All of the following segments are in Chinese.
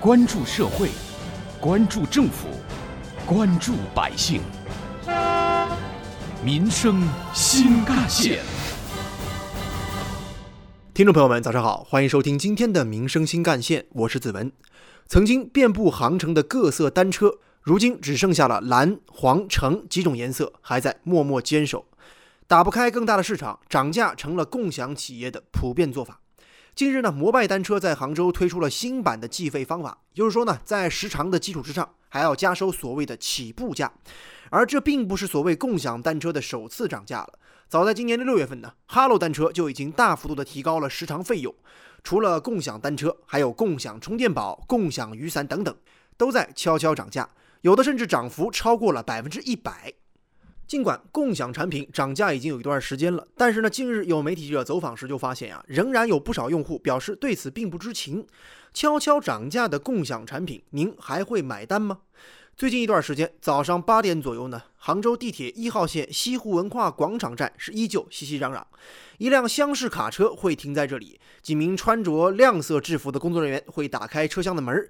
关注社会，关注政府，关注百姓，民生新干线。听众朋友们，早上好，欢迎收听今天的《民生新干线》，我是子文。曾经遍布杭城的各色单车，如今只剩下了蓝、黄、橙几种颜色，还在默默坚守。打不开更大的市场，涨价成了共享企业的普遍做法。近日呢，摩拜单车在杭州推出了新版的计费方法，就是说呢，在时长的基础之上，还要加收所谓的起步价。而这并不是所谓共享单车的首次涨价了。早在今年的六月份呢，哈喽单车就已经大幅度的提高了时长费用。除了共享单车，还有共享充电宝、共享雨伞等等，都在悄悄涨价，有的甚至涨幅超过了百分之一百。尽管共享产品涨价已经有一段时间了，但是呢，近日有媒体记者走访时就发现呀，仍然有不少用户表示对此并不知情。悄悄涨价的共享产品，您还会买单吗？最近一段时间，早上八点左右呢，杭州地铁一号线西湖文化广场站是依旧熙熙攘攘，一辆厢式卡车会停在这里，几名穿着亮色制服的工作人员会打开车厢的门，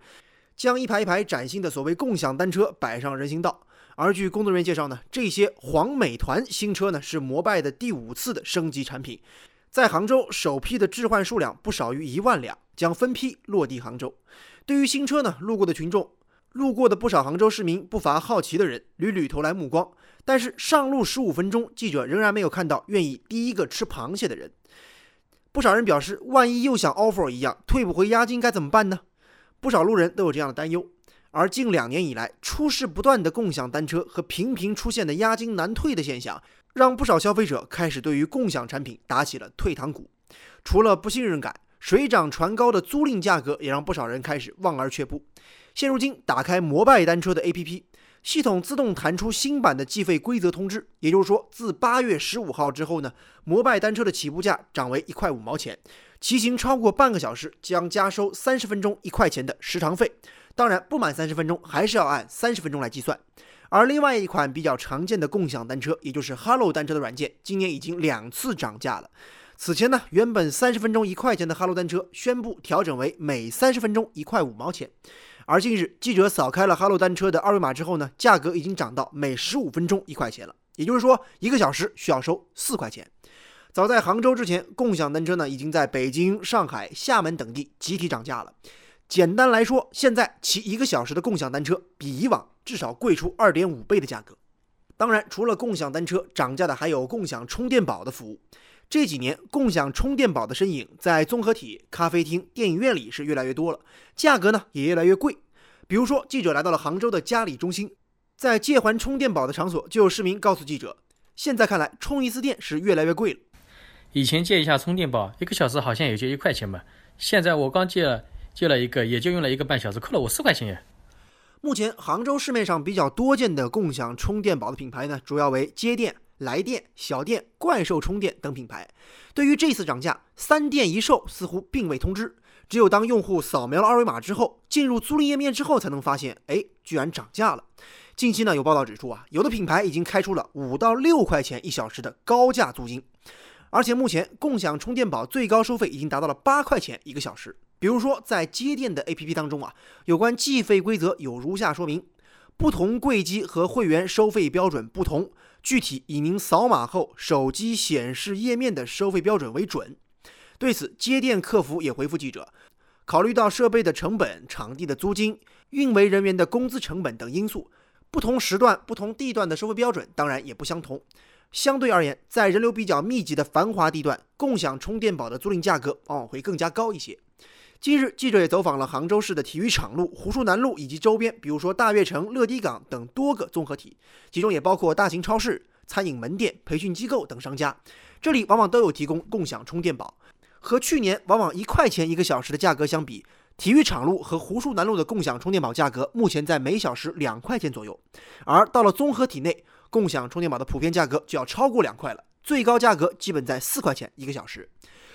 将一排一排崭新的所谓共享单车摆上人行道。而据工作人员介绍呢，这些黄美团新车呢是摩拜的第五次的升级产品，在杭州首批的置换数量不少于一万辆，将分批落地杭州。对于新车呢，路过的群众，路过的不少杭州市民不乏好奇的人，屡屡投来目光。但是上路十五分钟，记者仍然没有看到愿意第一个吃螃蟹的人。不少人表示，万一又像 offer 一样退不回押金该怎么办呢？不少路人都有这样的担忧。而近两年以来，出事不断的共享单车和频频出现的押金难退的现象，让不少消费者开始对于共享产品打起了退堂鼓。除了不信任感，水涨船高的租赁价格也让不少人开始望而却步。现如今，打开摩拜单车的 APP，系统自动弹出新版的计费规则通知。也就是说，自八月十五号之后呢，摩拜单车的起步价涨为一块五毛钱，骑行超过半个小时将加收三十分钟一块钱的时长费。当然，不满三十分钟还是要按三十分钟来计算。而另外一款比较常见的共享单车，也就是哈喽单车的软件，今年已经两次涨价了。此前呢，原本三十分钟一块钱的哈喽单车宣布调整为每三十分钟一块五毛钱。而近日，记者扫开了哈喽单车的二维码之后呢，价格已经涨到每十五分钟一块钱了。也就是说，一个小时需要收四块钱。早在杭州之前，共享单车呢已经在北京、上海、厦门等地集体涨价了。简单来说，现在骑一个小时的共享单车比以往至少贵出二点五倍的价格。当然，除了共享单车涨价的，还有共享充电宝的服务。这几年，共享充电宝的身影在综合体、咖啡厅、电影院里是越来越多了，价格呢也越来越贵。比如说，记者来到了杭州的嘉里中心，在借还充电宝的场所，就有市民告诉记者，现在看来充一次电是越来越贵了。以前借一下充电宝，一个小时好像也就一块钱吧，现在我刚借了。借了一个，也就用了一个半小时，扣了我四块钱耶。目前杭州市面上比较多见的共享充电宝的品牌呢，主要为街电、来电、小电、怪兽充电等品牌。对于这次涨价，三电一售似乎并未通知，只有当用户扫描了二维码之后，进入租赁页面之后，才能发现，哎，居然涨价了。近期呢，有报道指出啊，有的品牌已经开出了五到六块钱一小时的高价租金，而且目前共享充电宝最高收费已经达到了八块钱一个小时。比如说，在接电的 APP 当中啊，有关计费规则有如下说明：不同柜机和会员收费标准不同，具体以您扫码后手机显示页面的收费标准为准。对此，接电客服也回复记者，考虑到设备的成本、场地的租金、运维人员的工资成本等因素，不同时段、不同地段的收费标准当然也不相同。相对而言，在人流比较密集的繁华地段，共享充电宝的租赁价格往往会更加高一些。近日，记者也走访了杭州市的体育场路、湖墅南路以及周边，比如说大悦城、乐迪港等多个综合体，其中也包括大型超市、餐饮门店、培训机构等商家。这里往往都有提供共享充电宝。和去年往往一块钱一个小时的价格相比，体育场路和湖墅南路的共享充电宝价格目前在每小时两块钱左右。而到了综合体内，共享充电宝的普遍价格就要超过两块了，最高价格基本在四块钱一个小时。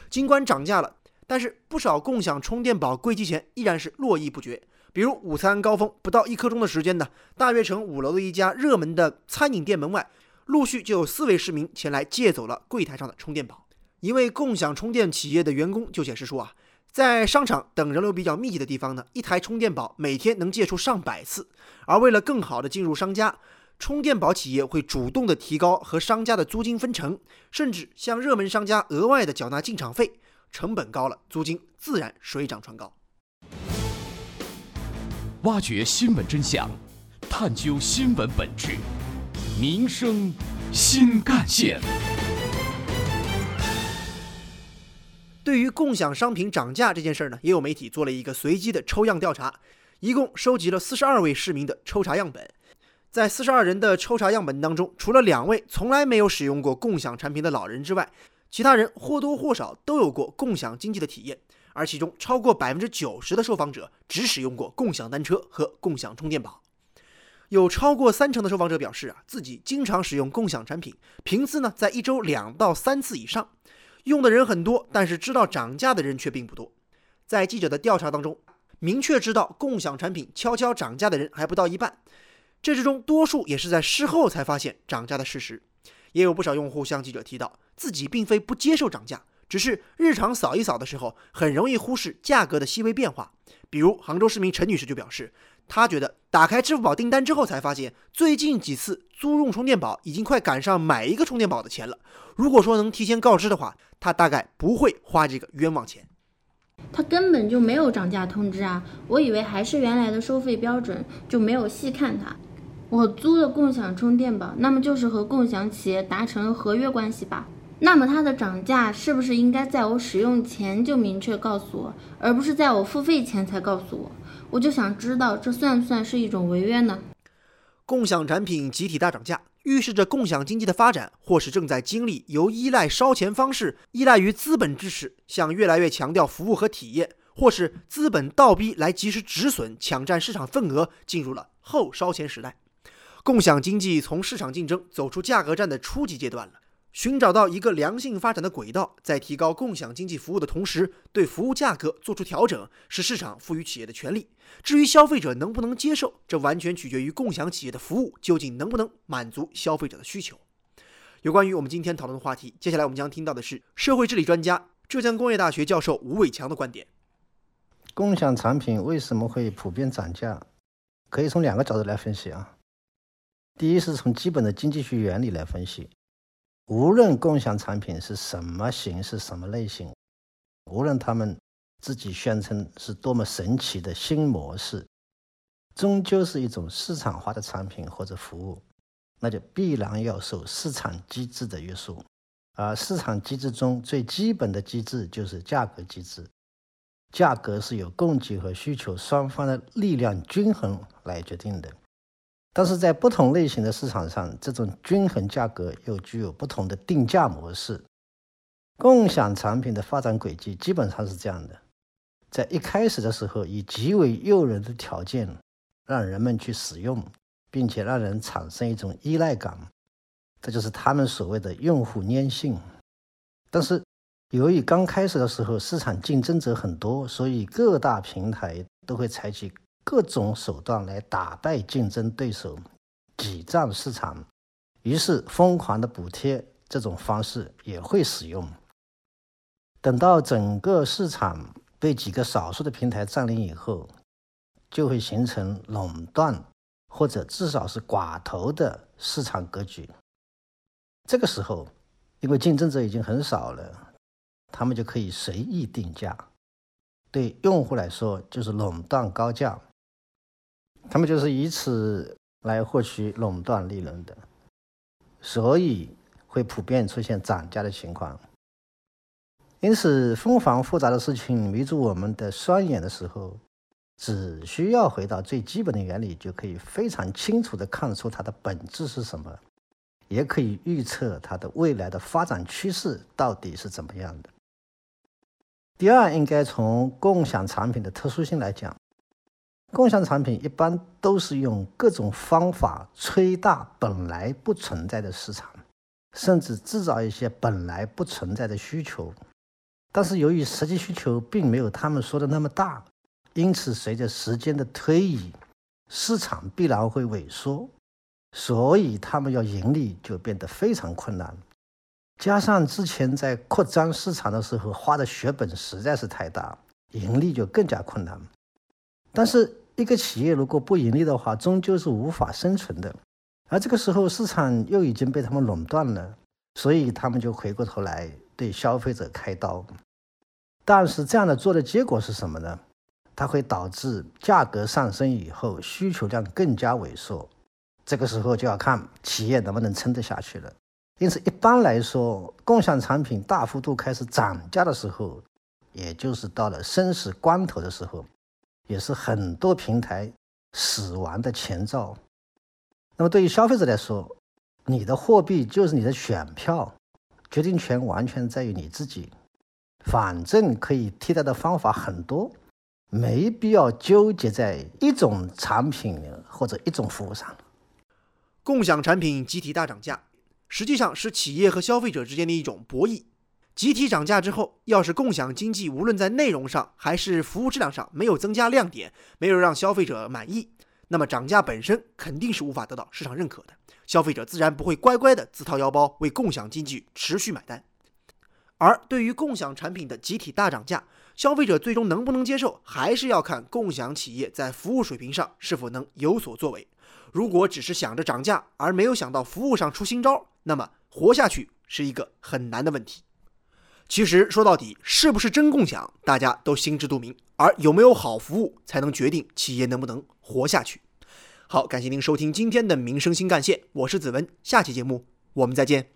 尽管涨价了。但是不少共享充电宝柜机前依然是络绎不绝。比如午餐高峰不到一刻钟的时间呢，大悦城五楼的一家热门的餐饮店门外，陆续就有四位市民前来借走了柜台上的充电宝。一位共享充电企业的员工就显示说啊，在商场等人流比较密集的地方呢，一台充电宝每天能借出上百次。而为了更好的进入商家，充电宝企业会主动的提高和商家的租金分成，甚至向热门商家额外的缴纳进场费。成本高了，租金自然水涨船高。挖掘新闻真相，探究新闻本质，民生新干线。对于共享商品涨价这件事儿呢，也有媒体做了一个随机的抽样调查，一共收集了四十二位市民的抽查样本。在四十二人的抽查样本当中，除了两位从来没有使用过共享产品的老人之外，其他人或多或少都有过共享经济的体验。而其中超过百分之九十的受访者只使用过共享单车和共享充电宝。有超过三成的受访者表示啊，自己经常使用共享产品，频次呢在一周两到三次以上。用的人很多，但是知道涨价的人却并不多。在记者的调查当中，明确知道共享产品悄悄涨价的人还不到一半。这之中，多数也是在事后才发现涨价的事实。也有不少用户向记者提到，自己并非不接受涨价，只是日常扫一扫的时候，很容易忽视价格的细微变化。比如杭州市民陈女士就表示，她觉得打开支付宝订单之后，才发现最近几次租用充电宝已经快赶上买一个充电宝的钱了。如果说能提前告知的话，她大概不会花这个冤枉钱。他根本就没有涨价通知啊！我以为还是原来的收费标准，就没有细看它。我租的共享充电宝，那么就是和共享企业达成合约关系吧？那么它的涨价是不是应该在我使用前就明确告诉我，而不是在我付费前才告诉我？我就想知道，这算不算是一种违约呢？共享产品集体大涨价。预示着共享经济的发展，或是正在经历由依赖烧钱方式、依赖于资本支持，向越来越强调服务和体验，或是资本倒逼来及时止损、抢占市场份额，进入了后烧钱时代。共享经济从市场竞争走出价格战的初级阶段了。寻找到一个良性发展的轨道，在提高共享经济服务的同时，对服务价格做出调整，是市场赋予企业的权利。至于消费者能不能接受，这完全取决于共享企业的服务究竟能不能满足消费者的需求。有关于我们今天讨论的话题，接下来我们将听到的是社会治理专家、浙江工业大学教授吴伟强的观点。共享产品为什么会普遍涨价？可以从两个角度来分析啊。第一是从基本的经济学原理来分析。无论共享产品是什么形式、什么类型，无论他们自己宣称是多么神奇的新模式，终究是一种市场化的产品或者服务，那就必然要受市场机制的约束。而市场机制中最基本的机制就是价格机制，价格是由供给和需求双方的力量均衡来决定的。但是在不同类型的市场上，这种均衡价格又具有不同的定价模式。共享产品的发展轨迹基本上是这样的：在一开始的时候，以极为诱人的条件让人们去使用，并且让人产生一种依赖感，这就是他们所谓的用户粘性。但是由于刚开始的时候市场竞争者很多，所以各大平台都会采取。各种手段来打败竞争对手，挤占市场，于是疯狂的补贴这种方式也会使用。等到整个市场被几个少数的平台占领以后，就会形成垄断或者至少是寡头的市场格局。这个时候，因为竞争者已经很少了，他们就可以随意定价，对用户来说就是垄断高价。他们就是以此来获取垄断利润的，所以会普遍出现涨价的情况。因此，纷繁复杂的事情迷住我们的双眼的时候，只需要回到最基本的原理，就可以非常清楚地看出它的本质是什么，也可以预测它的未来的发展趋势到底是怎么样的。第二，应该从共享产品的特殊性来讲。共享产品一般都是用各种方法吹大本来不存在的市场，甚至制造一些本来不存在的需求。但是由于实际需求并没有他们说的那么大，因此随着时间的推移，市场必然会萎缩，所以他们要盈利就变得非常困难。加上之前在扩张市场的时候花的血本实在是太大。盈利就更加困难。但是，一个企业如果不盈利的话，终究是无法生存的。而这个时候，市场又已经被他们垄断了，所以他们就回过头来对消费者开刀。但是，这样的做的结果是什么呢？它会导致价格上升以后，需求量更加萎缩。这个时候就要看企业能不能撑得下去了。因此，一般来说，共享产品大幅度开始涨价的时候，也就是到了生死关头的时候，也是很多平台死亡的前兆。那么，对于消费者来说，你的货币就是你的选票，决定权完全在于你自己。反正可以替代的方法很多，没必要纠结在一种产品或者一种服务上。共享产品集体大涨价，实际上是企业和消费者之间的一种博弈。集体涨价之后，要是共享经济无论在内容上还是服务质量上没有增加亮点，没有让消费者满意。那么涨价本身肯定是无法得到市场认可的，消费者自然不会乖乖的自掏腰包为共享经济持续买单。而对于共享产品的集体大涨价，消费者最终能不能接受，还是要看共享企业在服务水平上是否能有所作为。如果只是想着涨价，而没有想到服务上出新招，那么活下去是一个很难的问题。其实说到底，是不是真共享，大家都心知肚明。而有没有好服务，才能决定企业能不能活下去。好，感谢您收听今天的民生新干线，我是子文，下期节目我们再见。